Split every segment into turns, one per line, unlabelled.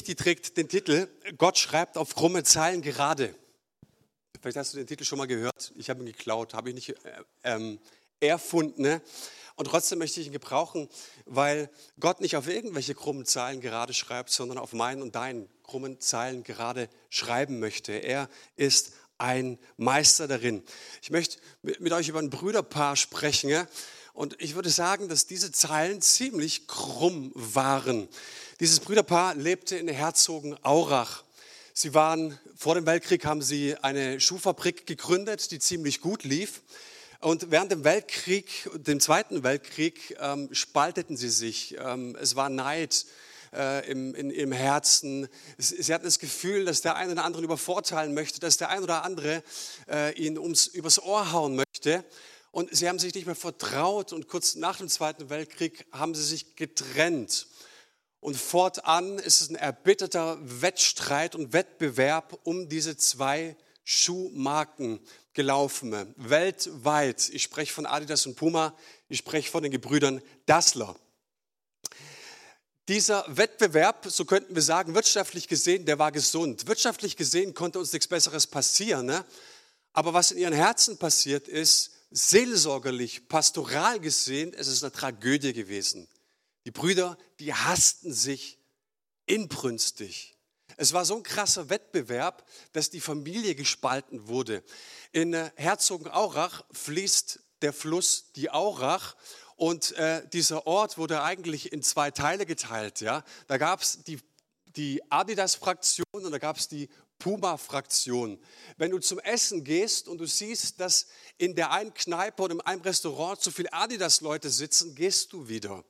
Die trägt den Titel Gott schreibt auf krumme Zeilen gerade. Vielleicht hast du den Titel schon mal gehört. Ich habe ihn geklaut, habe ich nicht äh, ähm, erfunden. Ne? Und trotzdem möchte ich ihn gebrauchen, weil Gott nicht auf irgendwelche krummen Zeilen gerade schreibt, sondern auf meinen und deinen krummen Zeilen gerade schreiben möchte. Er ist ein Meister darin. Ich möchte mit euch über ein Brüderpaar sprechen. Und ich würde sagen, dass diese Zeilen ziemlich krumm waren. Dieses Brüderpaar lebte in Herzogenaurach. Sie waren, vor dem Weltkrieg haben sie eine Schuhfabrik gegründet, die ziemlich gut lief. Und während dem Weltkrieg, dem Zweiten Weltkrieg, ähm, spalteten sie sich. Ähm, es war Neid äh, im, in, im Herzen. Sie hatten das Gefühl, dass der eine oder andere übervorteilen möchte, dass der ein oder andere äh, ihn ums, übers Ohr hauen möchte. Und sie haben sich nicht mehr vertraut und kurz nach dem Zweiten Weltkrieg haben sie sich getrennt. Und fortan ist es ein erbitterter Wettstreit und Wettbewerb um diese zwei Schuhmarken gelaufen. Weltweit. Ich spreche von Adidas und Puma. Ich spreche von den Gebrüdern Dassler. Dieser Wettbewerb, so könnten wir sagen, wirtschaftlich gesehen, der war gesund. Wirtschaftlich gesehen konnte uns nichts Besseres passieren. Ne? Aber was in ihren Herzen passiert ist, seelsorgerlich, pastoral gesehen, es ist eine Tragödie gewesen. Die Brüder, die hassten sich inbrünstig. Es war so ein krasser Wettbewerb, dass die Familie gespalten wurde. In äh, Herzogenaurach fließt der Fluss die Aurach und äh, dieser Ort wurde eigentlich in zwei Teile geteilt. Ja? Da gab es die, die Adidas-Fraktion und da gab es die Puma-Fraktion. Wenn du zum Essen gehst und du siehst, dass in der einen Kneipe oder in einem Restaurant zu viele Adidas-Leute sitzen, gehst du wieder.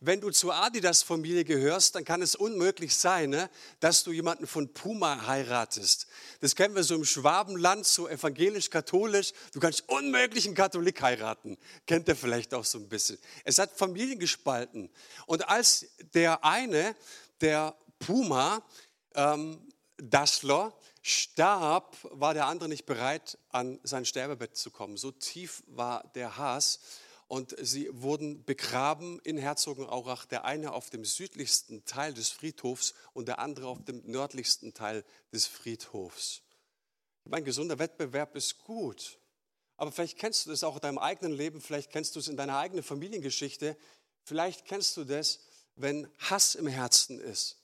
Wenn du zur Adidas-Familie gehörst, dann kann es unmöglich sein, ne, dass du jemanden von Puma heiratest. Das kennen wir so im Schwabenland, so evangelisch-katholisch. Du kannst unmöglich einen Katholik heiraten. Kennt ihr vielleicht auch so ein bisschen. Es hat Familien gespalten. Und als der eine, der Puma, ähm, Dassler, starb, war der andere nicht bereit, an sein Sterbebett zu kommen. So tief war der Hass und sie wurden begraben in Herzogenaurach, der eine auf dem südlichsten Teil des Friedhofs und der andere auf dem nördlichsten Teil des Friedhofs. Mein gesunder Wettbewerb ist gut, aber vielleicht kennst du das auch in deinem eigenen Leben, vielleicht kennst du es in deiner eigenen Familiengeschichte, vielleicht kennst du das, wenn Hass im Herzen ist.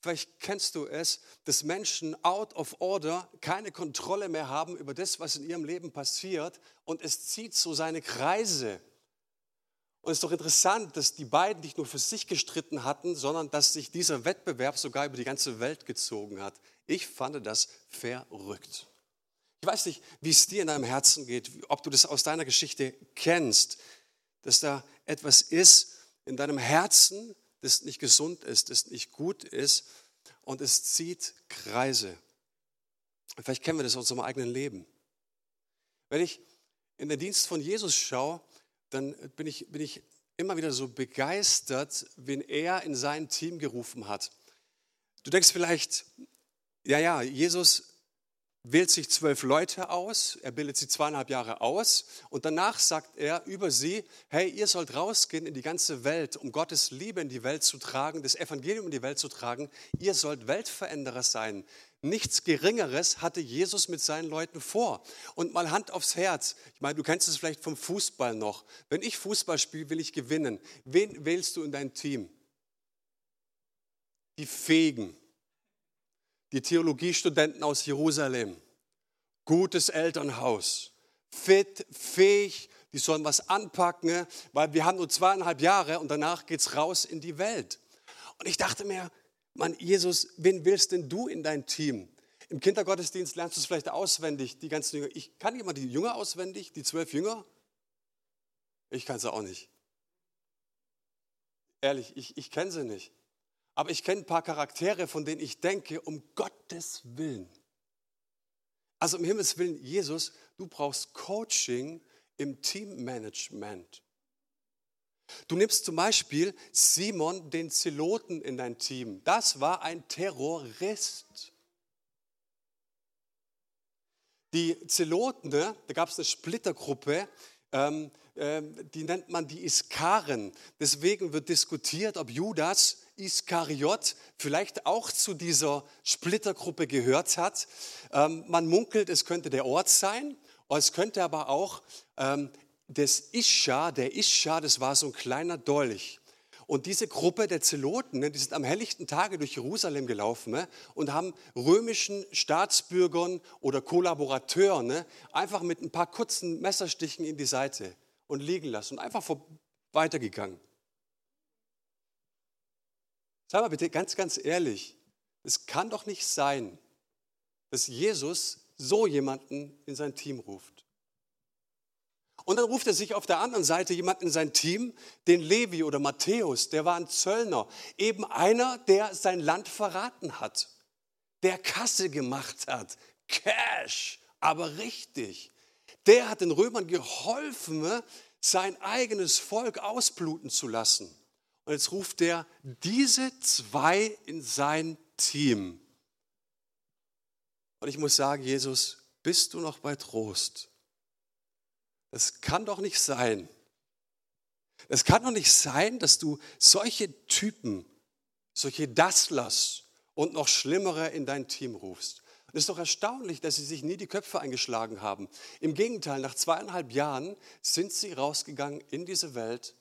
Vielleicht kennst du es, dass Menschen out of order keine Kontrolle mehr haben über das, was in ihrem Leben passiert und es zieht so seine Kreise. Und es ist doch interessant, dass die beiden nicht nur für sich gestritten hatten, sondern dass sich dieser Wettbewerb sogar über die ganze Welt gezogen hat. Ich fand das verrückt. Ich weiß nicht, wie es dir in deinem Herzen geht, ob du das aus deiner Geschichte kennst, dass da etwas ist in deinem Herzen, das nicht gesund ist, das nicht gut ist und es zieht Kreise. Vielleicht kennen wir das aus unserem eigenen Leben. Wenn ich in den Dienst von Jesus schaue, dann bin ich, bin ich immer wieder so begeistert, wen er in sein Team gerufen hat. Du denkst vielleicht, ja, ja, Jesus wählt sich zwölf Leute aus, er bildet sie zweieinhalb Jahre aus und danach sagt er über sie, hey, ihr sollt rausgehen in die ganze Welt, um Gottes Liebe in die Welt zu tragen, das Evangelium in die Welt zu tragen. Ihr sollt Weltveränderer sein. Nichts Geringeres hatte Jesus mit seinen Leuten vor. Und mal Hand aufs Herz. Ich meine, du kennst es vielleicht vom Fußball noch. Wenn ich Fußball spiele, will ich gewinnen. Wen wählst du in dein Team? Die Fähigen. Die Theologiestudenten aus Jerusalem. Gutes Elternhaus. Fit, fähig. Die sollen was anpacken, weil wir haben nur zweieinhalb Jahre und danach geht es raus in die Welt. Und ich dachte mir, Mann, Jesus, wen willst denn du in dein Team? Im Kindergottesdienst lernst du es vielleicht auswendig, die ganzen Jünger. Ich kann immer die Jünger auswendig, die zwölf Jünger. Ich kann sie auch nicht. Ehrlich, ich, ich kenne sie nicht. Aber ich kenne ein paar Charaktere, von denen ich denke, um Gottes Willen. Also um Himmels Willen, Jesus, du brauchst Coaching im Teammanagement. Du nimmst zum Beispiel Simon, den Zeloten, in dein Team. Das war ein Terrorist. Die Zeloten, ne, da gab es eine Splittergruppe, ähm, ähm, die nennt man die Iskaren. Deswegen wird diskutiert, ob Judas Iskariot vielleicht auch zu dieser Splittergruppe gehört hat. Ähm, man munkelt, es könnte der Ort sein, es könnte aber auch ähm, das Ischa, der Ischa, das war so ein kleiner Dolch. Und diese Gruppe der Zeloten, ne, die sind am helllichten Tage durch Jerusalem gelaufen ne, und haben römischen Staatsbürgern oder Kollaborateuren ne, einfach mit ein paar kurzen Messerstichen in die Seite und liegen lassen und einfach weitergegangen. Sag mal bitte ganz, ganz ehrlich, es kann doch nicht sein, dass Jesus so jemanden in sein Team ruft. Und dann ruft er sich auf der anderen Seite jemanden in sein Team, den Levi oder Matthäus, der war ein Zöllner, eben einer, der sein Land verraten hat, der Kasse gemacht hat, Cash, aber richtig. Der hat den Römern geholfen, sein eigenes Volk ausbluten zu lassen. Und jetzt ruft er diese zwei in sein Team. Und ich muss sagen, Jesus, bist du noch bei Trost? Es kann doch nicht sein. Es kann doch nicht sein, dass du solche Typen, solche Dasslers und noch schlimmere in dein Team rufst. es ist doch erstaunlich, dass sie sich nie die Köpfe eingeschlagen haben. Im Gegenteil, nach zweieinhalb Jahren sind sie rausgegangen in diese Welt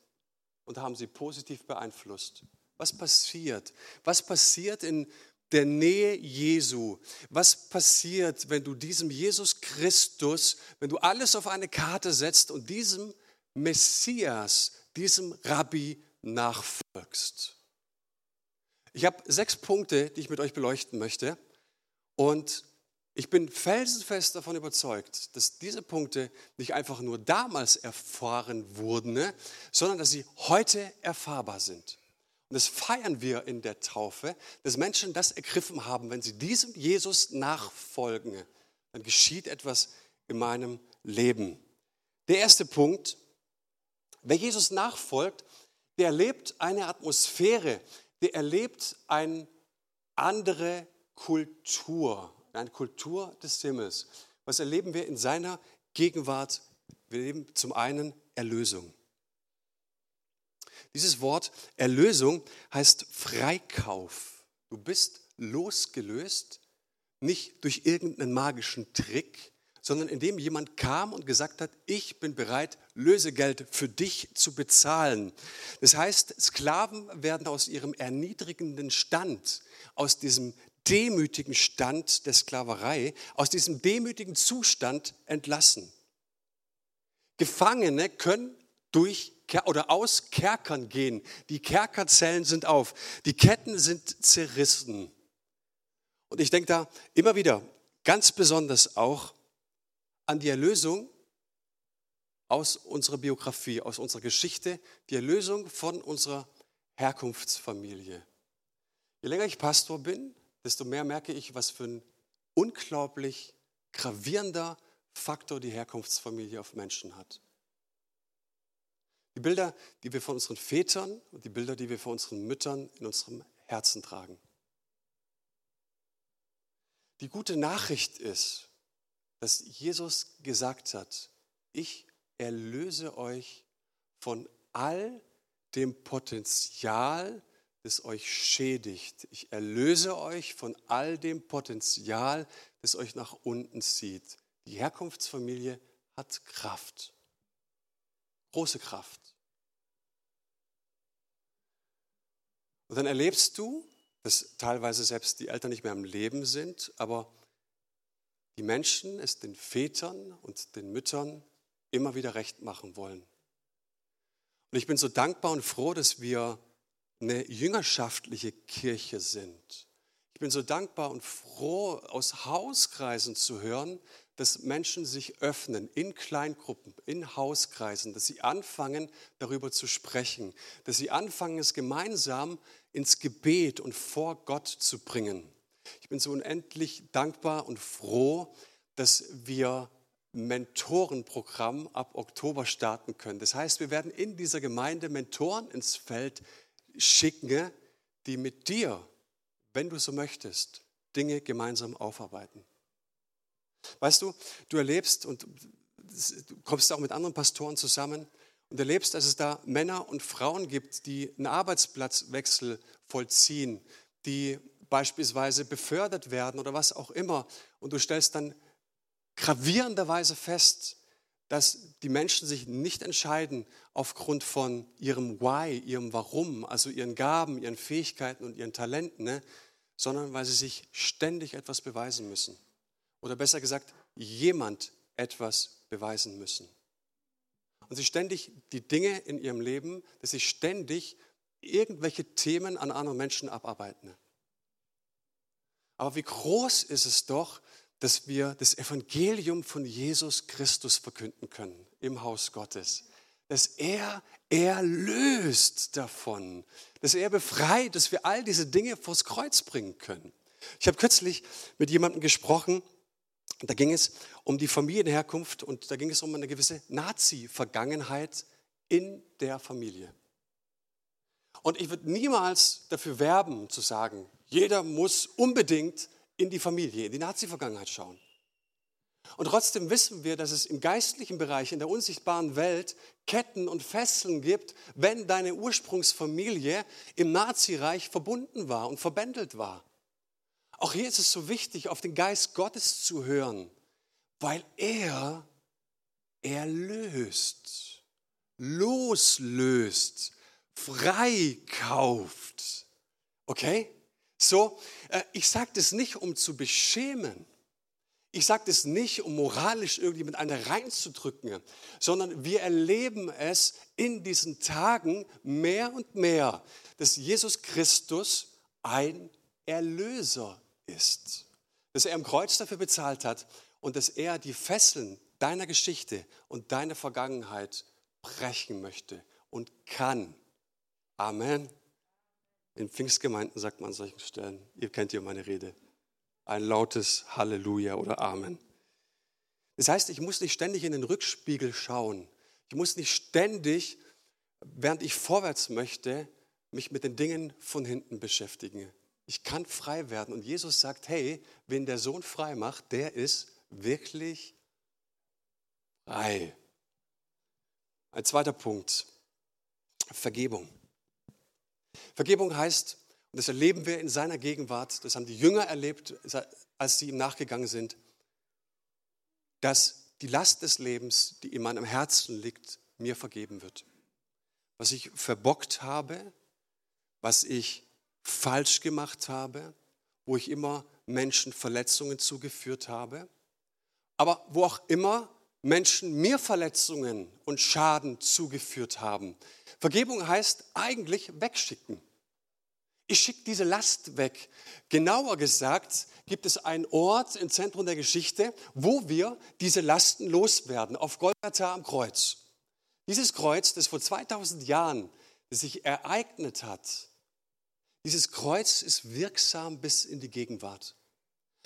und haben sie positiv beeinflusst. Was passiert? Was passiert in der Nähe Jesu. Was passiert, wenn du diesem Jesus Christus, wenn du alles auf eine Karte setzt und diesem Messias, diesem Rabbi nachfolgst? Ich habe sechs Punkte, die ich mit euch beleuchten möchte. Und ich bin felsenfest davon überzeugt, dass diese Punkte nicht einfach nur damals erfahren wurden, ne, sondern dass sie heute erfahrbar sind. Und das feiern wir in der Taufe, dass Menschen das ergriffen haben, wenn sie diesem Jesus nachfolgen, dann geschieht etwas in meinem Leben. Der erste Punkt, wer Jesus nachfolgt, der erlebt eine Atmosphäre, der erlebt eine andere Kultur, eine Kultur des Himmels. Was erleben wir in seiner Gegenwart? Wir erleben zum einen Erlösung. Dieses Wort Erlösung heißt Freikauf. Du bist losgelöst, nicht durch irgendeinen magischen Trick, sondern indem jemand kam und gesagt hat, ich bin bereit, Lösegeld für dich zu bezahlen. Das heißt, Sklaven werden aus ihrem erniedrigenden Stand, aus diesem demütigen Stand der Sklaverei, aus diesem demütigen Zustand entlassen. Gefangene können durch oder aus Kerkern gehen. Die Kerkerzellen sind auf, die Ketten sind zerrissen. Und ich denke da immer wieder ganz besonders auch an die Erlösung aus unserer Biografie, aus unserer Geschichte, die Erlösung von unserer Herkunftsfamilie. Je länger ich Pastor bin, desto mehr merke ich, was für ein unglaublich gravierender Faktor die Herkunftsfamilie auf Menschen hat. Die Bilder, die wir von unseren Vätern und die Bilder, die wir von unseren Müttern in unserem Herzen tragen. Die gute Nachricht ist, dass Jesus gesagt hat, ich erlöse euch von all dem Potenzial, das euch schädigt. Ich erlöse euch von all dem Potenzial, das euch nach unten zieht. Die Herkunftsfamilie hat Kraft, große Kraft. Und dann erlebst du, dass teilweise selbst die Eltern nicht mehr am Leben sind, aber die Menschen es den Vätern und den Müttern immer wieder recht machen wollen. Und ich bin so dankbar und froh, dass wir eine jüngerschaftliche Kirche sind. Ich bin so dankbar und froh, aus Hauskreisen zu hören, dass Menschen sich öffnen in Kleingruppen, in Hauskreisen, dass sie anfangen, darüber zu sprechen, dass sie anfangen, es gemeinsam ins Gebet und vor Gott zu bringen. Ich bin so unendlich dankbar und froh, dass wir Mentorenprogramm ab Oktober starten können. Das heißt, wir werden in dieser Gemeinde Mentoren ins Feld schicken, die mit dir, wenn du so möchtest, Dinge gemeinsam aufarbeiten. Weißt du, du erlebst und du kommst auch mit anderen Pastoren zusammen und erlebst, dass es da Männer und Frauen gibt, die einen Arbeitsplatzwechsel vollziehen, die beispielsweise befördert werden oder was auch immer. Und du stellst dann gravierenderweise fest, dass die Menschen sich nicht entscheiden aufgrund von ihrem Why, ihrem Warum, also ihren Gaben, ihren Fähigkeiten und ihren Talenten, ne, sondern weil sie sich ständig etwas beweisen müssen. Oder besser gesagt, jemand etwas beweisen müssen. Und sie ständig die Dinge in ihrem Leben, dass sie ständig irgendwelche Themen an anderen Menschen abarbeiten. Aber wie groß ist es doch, dass wir das Evangelium von Jesus Christus verkünden können im Haus Gottes. Dass er erlöst davon, dass er befreit, dass wir all diese Dinge vors Kreuz bringen können. Ich habe kürzlich mit jemandem gesprochen, da ging es um die Familienherkunft und da ging es um eine gewisse Nazi-Vergangenheit in der Familie. Und ich würde niemals dafür werben, zu sagen, jeder muss unbedingt in die Familie, in die Nazi-Vergangenheit schauen. Und trotzdem wissen wir, dass es im geistlichen Bereich, in der unsichtbaren Welt Ketten und Fesseln gibt, wenn deine Ursprungsfamilie im Nazireich verbunden war und verbändelt war. Auch hier ist es so wichtig, auf den Geist Gottes zu hören, weil er erlöst, loslöst, freikauft. Okay? So, äh, ich sage das nicht, um zu beschämen. Ich sage das nicht, um moralisch irgendwie mit einer reinzudrücken, sondern wir erleben es in diesen Tagen mehr und mehr, dass Jesus Christus ein Erlöser ist. Dass er am Kreuz dafür bezahlt hat und dass er die Fesseln deiner Geschichte und deiner Vergangenheit brechen möchte und kann. Amen. In Pfingstgemeinden sagt man an solchen Stellen, ihr kennt ja meine Rede, ein lautes Halleluja oder Amen. Das heißt, ich muss nicht ständig in den Rückspiegel schauen. Ich muss nicht ständig, während ich vorwärts möchte, mich mit den Dingen von hinten beschäftigen. Ich kann frei werden. Und Jesus sagt, hey, wen der Sohn frei macht, der ist wirklich frei. Ein zweiter Punkt, Vergebung. Vergebung heißt, und das erleben wir in seiner Gegenwart, das haben die Jünger erlebt, als sie ihm nachgegangen sind, dass die Last des Lebens, die in meinem Herzen liegt, mir vergeben wird. Was ich verbockt habe, was ich falsch gemacht habe, wo ich immer Menschen Verletzungen zugeführt habe, aber wo auch immer Menschen mir Verletzungen und Schaden zugeführt haben. Vergebung heißt eigentlich wegschicken. Ich schicke diese Last weg. Genauer gesagt gibt es einen Ort im Zentrum der Geschichte, wo wir diese Lasten loswerden, auf Golgatha am Kreuz. Dieses Kreuz, das vor 2000 Jahren sich ereignet hat, dieses Kreuz ist wirksam bis in die Gegenwart.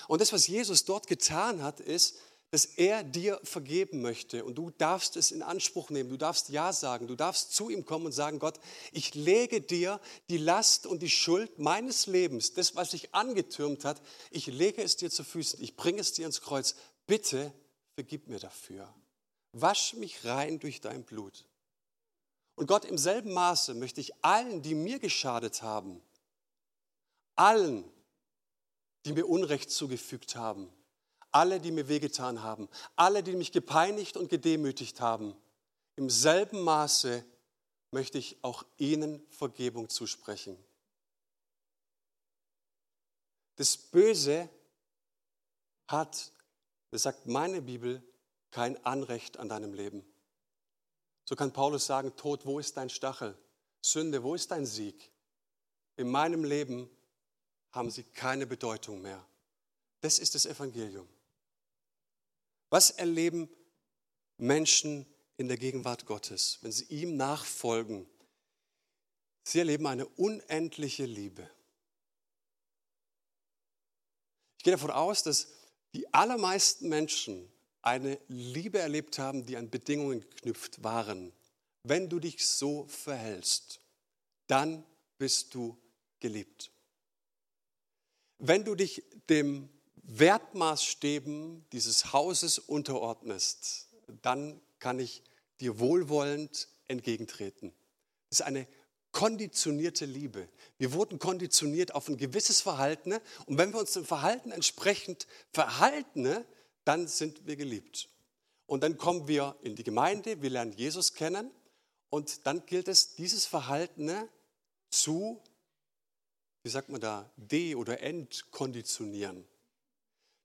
Und das, was Jesus dort getan hat, ist, dass er dir vergeben möchte und du darfst es in Anspruch nehmen, du darfst Ja sagen, du darfst zu ihm kommen und sagen, Gott, ich lege dir die Last und die Schuld meines Lebens, das, was sich angetürmt hat, ich lege es dir zu Füßen, ich bringe es dir ins Kreuz, bitte vergib mir dafür. Wasch mich rein durch dein Blut. Und Gott, im selben Maße möchte ich allen, die mir geschadet haben, allen, die mir Unrecht zugefügt haben, alle, die mir wehgetan haben, alle, die mich gepeinigt und gedemütigt haben, im selben Maße möchte ich auch ihnen Vergebung zusprechen. Das Böse hat, das sagt meine Bibel, kein Anrecht an deinem Leben. So kann Paulus sagen, Tod, wo ist dein Stachel? Sünde, wo ist dein Sieg? In meinem Leben haben sie keine Bedeutung mehr. Das ist das Evangelium. Was erleben Menschen in der Gegenwart Gottes, wenn sie ihm nachfolgen? Sie erleben eine unendliche Liebe. Ich gehe davon aus, dass die allermeisten Menschen eine Liebe erlebt haben, die an Bedingungen geknüpft waren. Wenn du dich so verhältst, dann bist du geliebt. Wenn du dich dem Wertmaßstäben dieses Hauses unterordnest, dann kann ich dir wohlwollend entgegentreten. Das ist eine konditionierte Liebe. Wir wurden konditioniert auf ein gewisses Verhalten und wenn wir uns dem Verhalten entsprechend verhalten, dann sind wir geliebt. Und dann kommen wir in die Gemeinde, wir lernen Jesus kennen und dann gilt es, dieses Verhalten zu, wie sagt man da, de- oder entkonditionieren.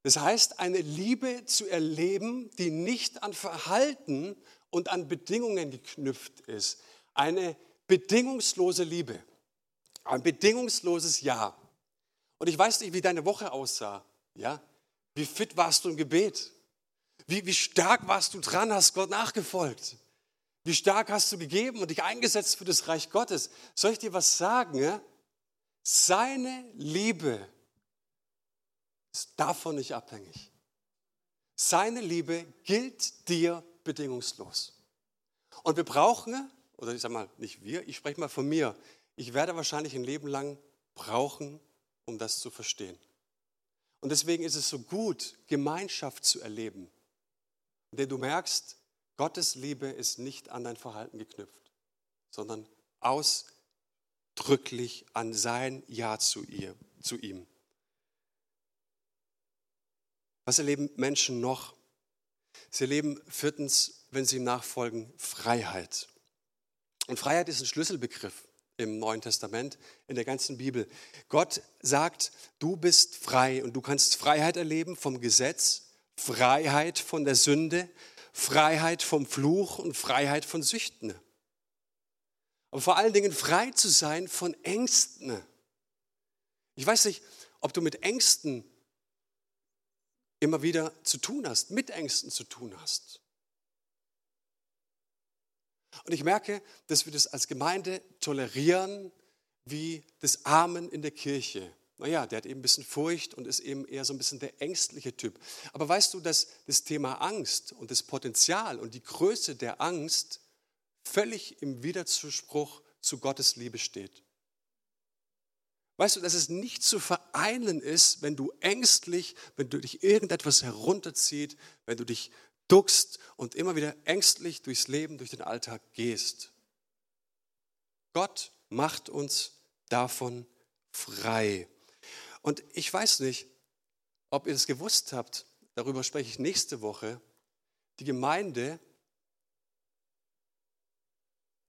Das heißt, eine Liebe zu erleben, die nicht an Verhalten und an Bedingungen geknüpft ist. Eine bedingungslose Liebe. Ein bedingungsloses Ja. Und ich weiß nicht, wie deine Woche aussah. Ja? Wie fit warst du im Gebet? Wie, wie stark warst du dran, hast Gott nachgefolgt? Wie stark hast du gegeben und dich eingesetzt für das Reich Gottes? Soll ich dir was sagen? Ja? Seine Liebe ist davon nicht abhängig. Seine Liebe gilt dir bedingungslos. Und wir brauchen, oder ich sage mal, nicht wir, ich spreche mal von mir, ich werde wahrscheinlich ein Leben lang brauchen, um das zu verstehen. Und deswegen ist es so gut, Gemeinschaft zu erleben, in du merkst, Gottes Liebe ist nicht an dein Verhalten geknüpft, sondern ausdrücklich an sein Ja zu ihr, zu ihm. Was erleben Menschen noch? Sie erleben viertens, wenn sie ihm nachfolgen, Freiheit. Und Freiheit ist ein Schlüsselbegriff im Neuen Testament, in der ganzen Bibel. Gott sagt, du bist frei und du kannst Freiheit erleben vom Gesetz, Freiheit von der Sünde, Freiheit vom Fluch und Freiheit von Süchten. Aber vor allen Dingen frei zu sein von Ängsten. Ich weiß nicht, ob du mit Ängsten immer wieder zu tun hast, mit Ängsten zu tun hast. Und ich merke, dass wir das als Gemeinde tolerieren wie das Amen in der Kirche. Naja, der hat eben ein bisschen Furcht und ist eben eher so ein bisschen der ängstliche Typ. Aber weißt du, dass das Thema Angst und das Potenzial und die Größe der Angst völlig im Widerspruch zu Gottes Liebe steht? Weißt du, dass es nicht zu vereinen ist, wenn du ängstlich, wenn du dich irgendetwas herunterzieht, wenn du dich duckst und immer wieder ängstlich durchs Leben, durch den Alltag gehst. Gott macht uns davon frei. Und ich weiß nicht, ob ihr es gewusst habt, darüber spreche ich nächste Woche. Die Gemeinde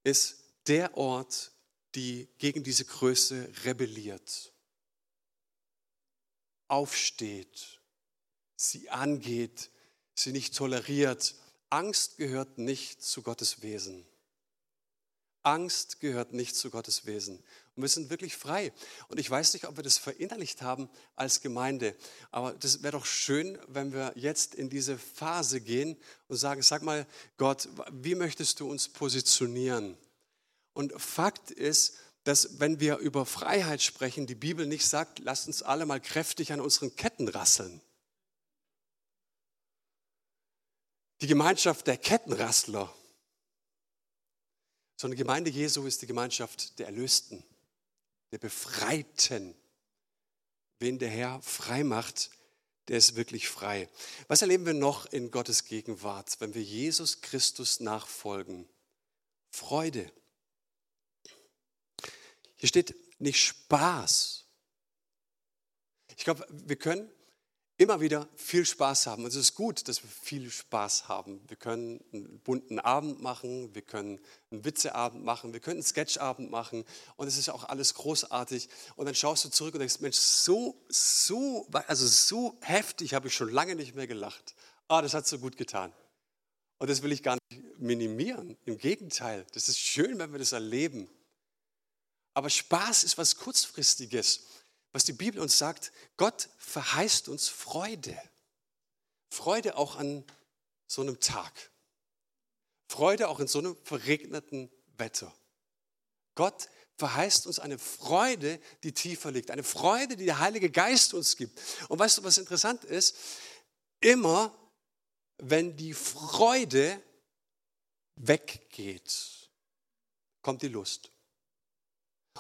ist der Ort, die gegen diese Größe rebelliert, aufsteht, sie angeht, sie nicht toleriert. Angst gehört nicht zu Gottes Wesen. Angst gehört nicht zu Gottes Wesen. Und wir sind wirklich frei. Und ich weiß nicht, ob wir das verinnerlicht haben als Gemeinde. Aber das wäre doch schön, wenn wir jetzt in diese Phase gehen und sagen, sag mal, Gott, wie möchtest du uns positionieren? Und Fakt ist, dass wenn wir über Freiheit sprechen, die Bibel nicht sagt, lasst uns alle mal kräftig an unseren Ketten rasseln. Die Gemeinschaft der Kettenrassler, sondern die Gemeinde Jesu ist die Gemeinschaft der Erlösten, der Befreiten. Wen der Herr frei macht, der ist wirklich frei. Was erleben wir noch in Gottes Gegenwart, wenn wir Jesus Christus nachfolgen? Freude. Hier steht nicht Spaß. Ich glaube, wir können immer wieder viel Spaß haben. Und es ist gut, dass wir viel Spaß haben. Wir können einen bunten Abend machen, wir können einen Witzeabend machen, wir können einen Sketchabend machen und es ist auch alles großartig. Und dann schaust du zurück und denkst, Mensch, so, so, also so heftig habe ich schon lange nicht mehr gelacht. Ah, das hat so gut getan. Und das will ich gar nicht minimieren. Im Gegenteil, das ist schön, wenn wir das erleben. Aber Spaß ist was Kurzfristiges. Was die Bibel uns sagt, Gott verheißt uns Freude. Freude auch an so einem Tag. Freude auch in so einem verregneten Wetter. Gott verheißt uns eine Freude, die tiefer liegt. Eine Freude, die der Heilige Geist uns gibt. Und weißt du, was interessant ist? Immer, wenn die Freude weggeht, kommt die Lust.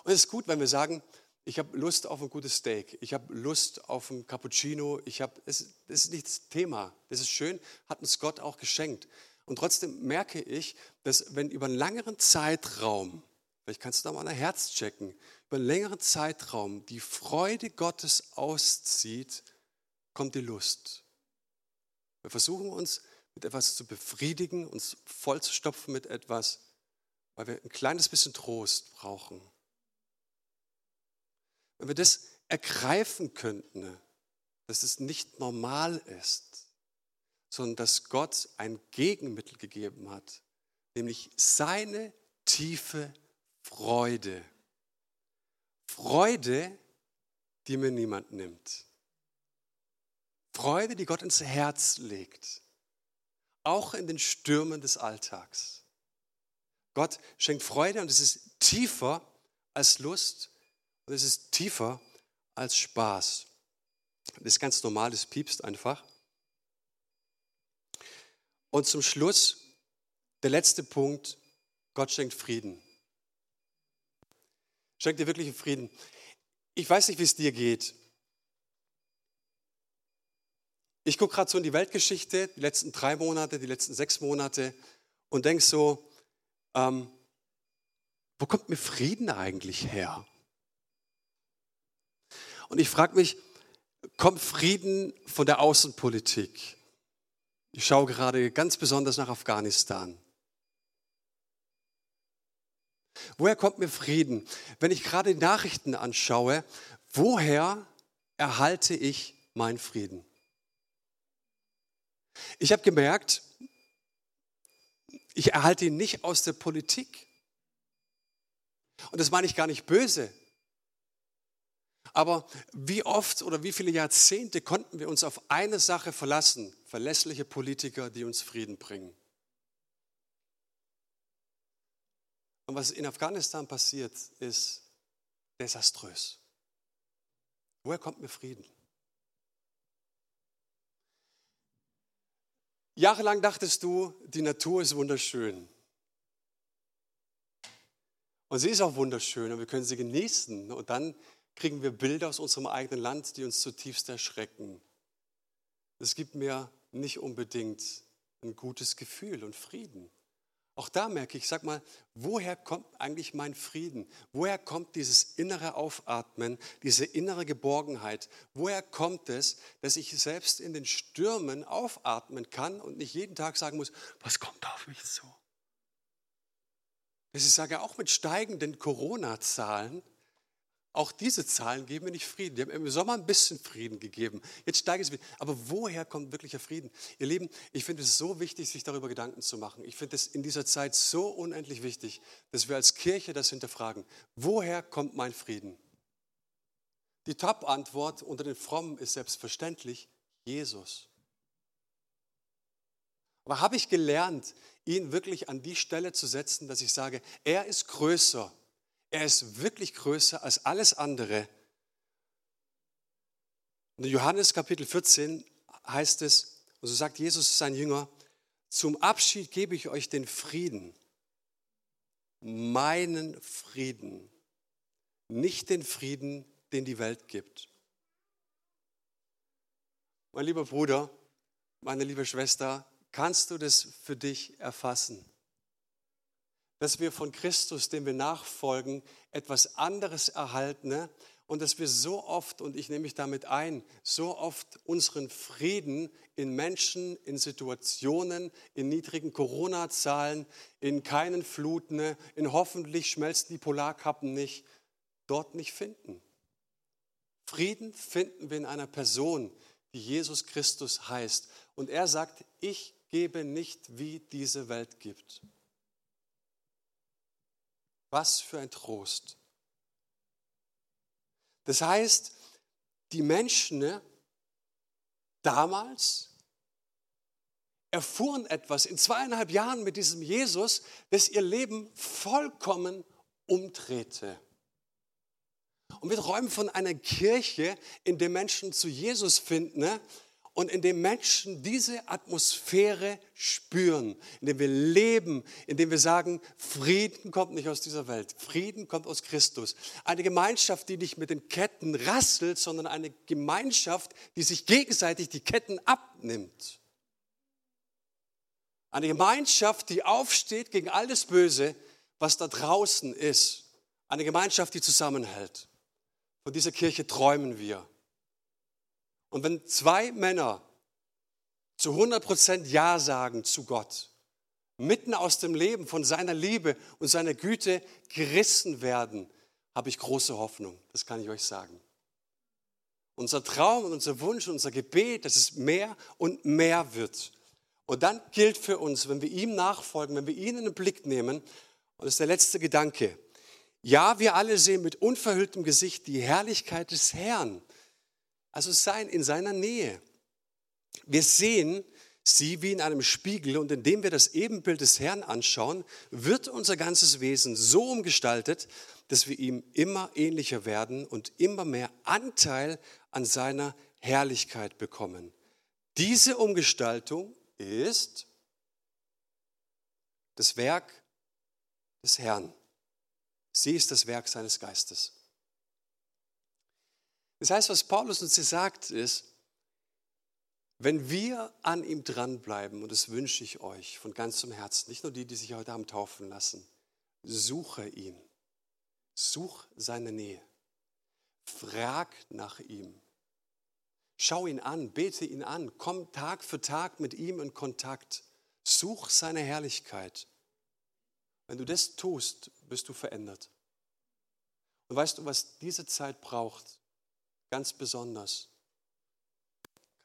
Und es ist gut, wenn wir sagen, ich habe Lust auf ein gutes Steak, ich habe Lust auf ein Cappuccino, ich habe, das, das ist nicht das Thema, das ist schön, hat uns Gott auch geschenkt. Und trotzdem merke ich, dass wenn über einen längeren Zeitraum, vielleicht kannst du da mal ein Herz checken, über einen längeren Zeitraum die Freude Gottes auszieht, kommt die Lust. Wir versuchen uns mit etwas zu befriedigen, uns vollzustopfen mit etwas, weil wir ein kleines bisschen Trost brauchen. Wenn wir das ergreifen könnten, dass es nicht normal ist, sondern dass Gott ein Gegenmittel gegeben hat, nämlich seine tiefe Freude. Freude, die mir niemand nimmt. Freude, die Gott ins Herz legt, auch in den Stürmen des Alltags. Gott schenkt Freude und es ist tiefer als Lust und es ist tiefer als Spaß. Das ist ganz normal, das piepst einfach. Und zum Schluss, der letzte Punkt, Gott schenkt Frieden. Schenkt dir wirklichen Frieden. Ich weiß nicht, wie es dir geht. Ich gucke gerade so in die Weltgeschichte, die letzten drei Monate, die letzten sechs Monate und denke so, ähm, wo kommt mir Frieden eigentlich her? Und ich frage mich, kommt Frieden von der Außenpolitik? Ich schaue gerade ganz besonders nach Afghanistan. Woher kommt mir Frieden? Wenn ich gerade die Nachrichten anschaue, woher erhalte ich meinen Frieden? Ich habe gemerkt, ich erhalte ihn nicht aus der Politik. Und das meine ich gar nicht böse. Aber wie oft oder wie viele Jahrzehnte konnten wir uns auf eine Sache verlassen? Verlässliche Politiker, die uns Frieden bringen. Und was in Afghanistan passiert, ist desaströs. Woher kommt mir Frieden? Jahrelang dachtest du, die Natur ist wunderschön. Und sie ist auch wunderschön und wir können sie genießen. Und dann kriegen wir Bilder aus unserem eigenen Land, die uns zutiefst erschrecken. Es gibt mir nicht unbedingt ein gutes Gefühl und Frieden. Auch da merke ich, sag mal, woher kommt eigentlich mein Frieden? Woher kommt dieses innere Aufatmen, diese innere Geborgenheit? Woher kommt es, dass ich selbst in den Stürmen aufatmen kann und nicht jeden Tag sagen muss, was kommt auf mich zu? Das ich sage auch mit steigenden Corona-Zahlen, auch diese Zahlen geben mir nicht Frieden. Die haben im Sommer ein bisschen Frieden gegeben. Jetzt steigt es wieder. Aber woher kommt wirklicher Frieden? Ihr Lieben, ich finde es so wichtig, sich darüber Gedanken zu machen. Ich finde es in dieser Zeit so unendlich wichtig, dass wir als Kirche das hinterfragen. Woher kommt mein Frieden? Die Top-Antwort unter den Frommen ist selbstverständlich Jesus. Aber habe ich gelernt, ihn wirklich an die Stelle zu setzen, dass ich sage, er ist größer er ist wirklich größer als alles andere. In Johannes Kapitel 14 heißt es, und so sagt Jesus sein Jünger, zum Abschied gebe ich euch den Frieden, meinen Frieden, nicht den Frieden, den die Welt gibt. Mein lieber Bruder, meine liebe Schwester, kannst du das für dich erfassen? Dass wir von Christus, dem wir nachfolgen, etwas anderes erhalten ne? und dass wir so oft, und ich nehme mich damit ein, so oft unseren Frieden in Menschen, in Situationen, in niedrigen Corona-Zahlen, in keinen Fluten, ne? in hoffentlich schmelzen die Polarkappen nicht, dort nicht finden. Frieden finden wir in einer Person, die Jesus Christus heißt. Und er sagt, ich gebe nicht, wie diese Welt gibt. Was für ein Trost. Das heißt, die Menschen ne, damals erfuhren etwas in zweieinhalb Jahren mit diesem Jesus, das ihr Leben vollkommen umdrehte. Und wir träumen von einer Kirche, in der Menschen zu Jesus finden, ne? Und in dem Menschen diese Atmosphäre spüren, in dem wir leben, in dem wir sagen, Frieden kommt nicht aus dieser Welt, Frieden kommt aus Christus. Eine Gemeinschaft, die nicht mit den Ketten rasselt, sondern eine Gemeinschaft, die sich gegenseitig die Ketten abnimmt. Eine Gemeinschaft, die aufsteht gegen alles Böse, was da draußen ist. Eine Gemeinschaft, die zusammenhält. Von dieser Kirche träumen wir. Und wenn zwei Männer zu 100% Ja sagen zu Gott, mitten aus dem Leben von seiner Liebe und seiner Güte gerissen werden, habe ich große Hoffnung. Das kann ich euch sagen. Unser Traum und unser Wunsch, unser Gebet, dass es mehr und mehr wird. Und dann gilt für uns, wenn wir ihm nachfolgen, wenn wir ihn in den Blick nehmen, und das ist der letzte Gedanke, ja, wir alle sehen mit unverhülltem Gesicht die Herrlichkeit des Herrn, also sein in seiner Nähe. Wir sehen sie wie in einem Spiegel und indem wir das Ebenbild des Herrn anschauen, wird unser ganzes Wesen so umgestaltet, dass wir ihm immer ähnlicher werden und immer mehr Anteil an seiner Herrlichkeit bekommen. Diese Umgestaltung ist das Werk des Herrn. Sie ist das Werk seines Geistes. Das heißt, was Paulus uns hier sagt, ist, wenn wir an ihm dranbleiben, und das wünsche ich euch von ganzem Herzen, nicht nur die, die sich heute haben taufen lassen, suche ihn, such seine Nähe, frag nach ihm, schau ihn an, bete ihn an, komm Tag für Tag mit ihm in Kontakt, such seine Herrlichkeit. Wenn du das tust, bist du verändert. Und weißt du, was diese Zeit braucht? Ganz besonders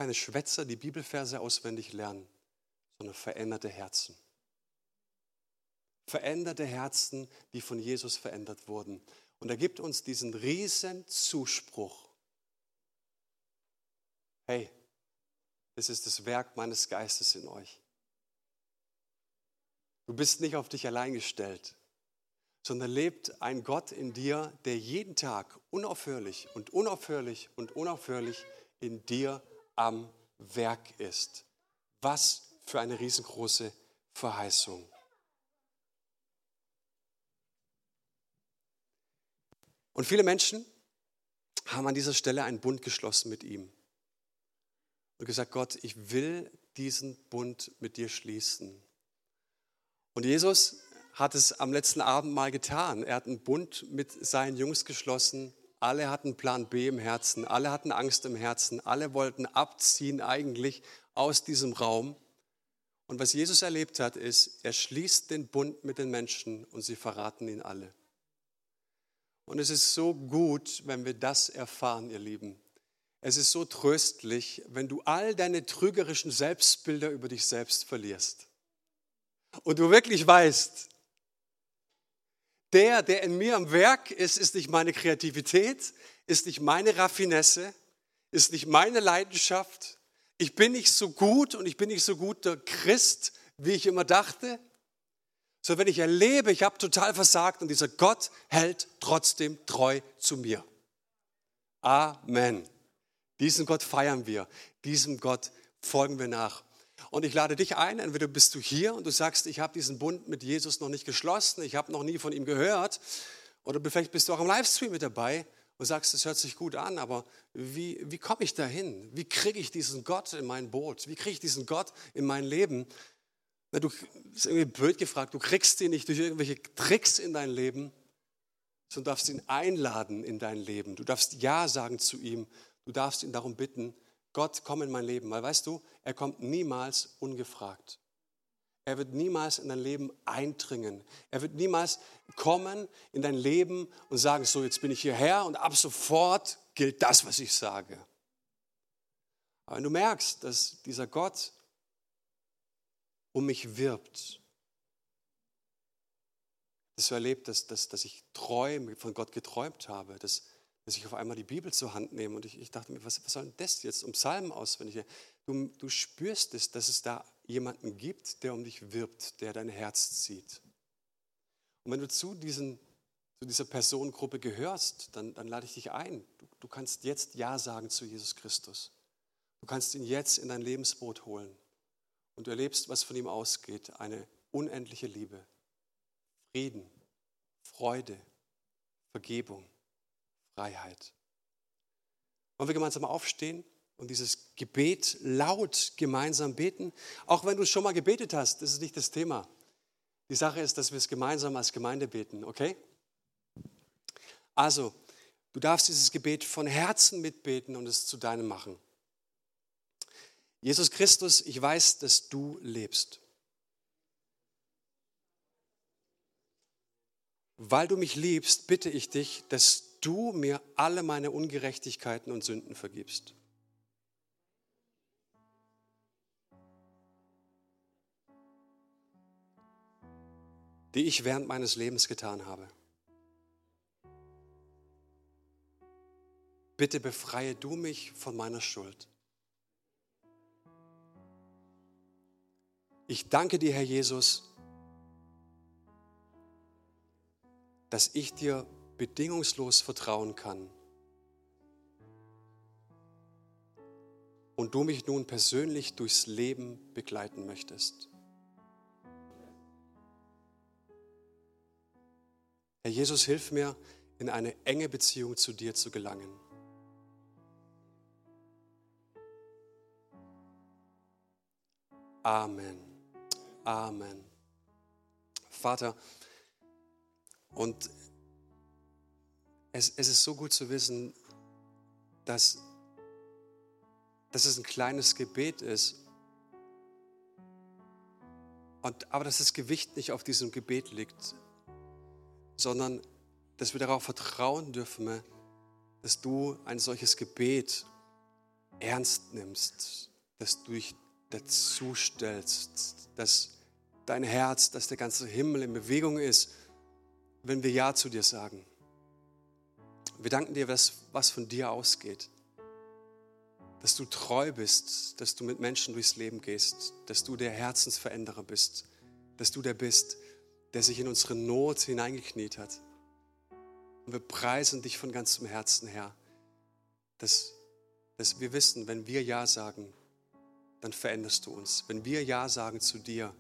keine Schwätzer, die Bibelverse auswendig lernen, sondern veränderte Herzen. Veränderte Herzen, die von Jesus verändert wurden. Und er gibt uns diesen riesen Zuspruch. Hey, es ist das Werk meines Geistes in euch. Du bist nicht auf dich allein gestellt, sondern lebt ein Gott in dir, der jeden Tag unaufhörlich und unaufhörlich und unaufhörlich in dir am Werk ist. Was für eine riesengroße Verheißung. Und viele Menschen haben an dieser Stelle einen Bund geschlossen mit ihm und gesagt, Gott, ich will diesen Bund mit dir schließen. Und Jesus hat es am letzten Abend mal getan. Er hat einen Bund mit seinen Jungs geschlossen alle hatten Plan B im Herzen, alle hatten Angst im Herzen, alle wollten abziehen eigentlich aus diesem Raum. Und was Jesus erlebt hat, ist, er schließt den Bund mit den Menschen und sie verraten ihn alle. Und es ist so gut, wenn wir das erfahren, ihr Lieben. Es ist so tröstlich, wenn du all deine trügerischen Selbstbilder über dich selbst verlierst. Und du wirklich weißt, der, der in mir am Werk ist, ist nicht meine Kreativität, ist nicht meine Raffinesse, ist nicht meine Leidenschaft. Ich bin nicht so gut und ich bin nicht so guter Christ, wie ich immer dachte. So, wenn ich erlebe, ich habe total versagt und dieser Gott hält trotzdem treu zu mir. Amen. Diesen Gott feiern wir, diesem Gott folgen wir nach. Und ich lade dich ein, entweder bist du hier und du sagst, ich habe diesen Bund mit Jesus noch nicht geschlossen, ich habe noch nie von ihm gehört. Oder vielleicht bist du auch im Livestream mit dabei und sagst, es hört sich gut an, aber wie, wie komme ich dahin? Wie kriege ich diesen Gott in mein Boot? Wie kriege ich diesen Gott in mein Leben? Na, du ist irgendwie blöd gefragt, du kriegst ihn nicht durch irgendwelche Tricks in dein Leben, sondern darfst ihn einladen in dein Leben. Du darfst Ja sagen zu ihm. Du darfst ihn darum bitten, Gott, komm in mein Leben. Weil weißt du, er kommt niemals ungefragt. Er wird niemals in dein Leben eindringen. Er wird niemals kommen in dein Leben und sagen, so jetzt bin ich hierher und ab sofort gilt das, was ich sage. Aber wenn du merkst, dass dieser Gott um mich wirbt, dass du erlebt, dass, dass, dass ich treu von Gott geträumt habe, dass, dass ich auf einmal die Bibel zur Hand nehme und ich, ich dachte mir, was, was soll denn das jetzt um Psalmen auswendig? Du, du spürst es, dass es da jemanden gibt, der um dich wirbt, der dein Herz zieht. Und wenn du zu, diesen, zu dieser Personengruppe gehörst, dann, dann lade ich dich ein. Du, du kannst jetzt Ja sagen zu Jesus Christus. Du kannst ihn jetzt in dein Lebensboot holen. Und du erlebst, was von ihm ausgeht. Eine unendliche Liebe, Frieden, Freude, Vergebung. Freiheit. Wollen wir gemeinsam aufstehen und dieses Gebet laut gemeinsam beten. Auch wenn du es schon mal gebetet hast, das ist nicht das Thema. Die Sache ist, dass wir es gemeinsam als Gemeinde beten, okay? Also, du darfst dieses Gebet von Herzen mitbeten und es zu deinem machen. Jesus Christus, ich weiß, dass du lebst. Weil du mich liebst, bitte ich dich, dass du mir alle meine Ungerechtigkeiten und Sünden vergibst. die ich während meines Lebens getan habe. Bitte befreie du mich von meiner Schuld. Ich danke dir, Herr Jesus, dass ich dir bedingungslos vertrauen kann. Und du mich nun persönlich durchs Leben begleiten möchtest. Herr Jesus, hilf mir, in eine enge Beziehung zu dir zu gelangen. Amen. Amen. Vater, und es, es ist so gut zu wissen, dass, dass es ein kleines Gebet ist, und, aber dass das Gewicht nicht auf diesem Gebet liegt, sondern dass wir darauf vertrauen dürfen, dass du ein solches Gebet ernst nimmst, dass du dich dazu stellst, dass dein Herz, dass der ganze Himmel in Bewegung ist, wenn wir Ja zu dir sagen. Wir danken dir, was, was von dir ausgeht. Dass du treu bist, dass du mit Menschen durchs Leben gehst, dass du der Herzensveränderer bist, dass du der bist, der sich in unsere Not hineingekniet hat. Und wir preisen dich von ganzem Herzen, Herr, dass, dass wir wissen, wenn wir Ja sagen, dann veränderst du uns. Wenn wir Ja sagen zu dir,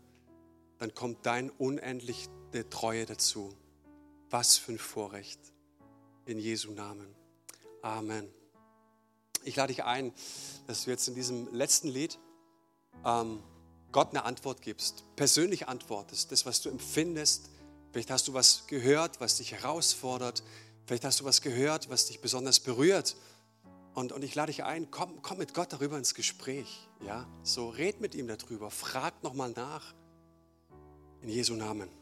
dann kommt dein unendliche Treue dazu. Was für ein Vorrecht. In Jesu Namen. Amen. Ich lade dich ein, dass du jetzt in diesem letzten Lied ähm, Gott eine Antwort gibst, persönlich antwortest, das, was du empfindest. Vielleicht hast du was gehört, was dich herausfordert. Vielleicht hast du was gehört, was dich besonders berührt. Und, und ich lade dich ein, komm, komm mit Gott darüber ins Gespräch. Ja? So red mit ihm darüber, frag nochmal nach. In Jesu Namen.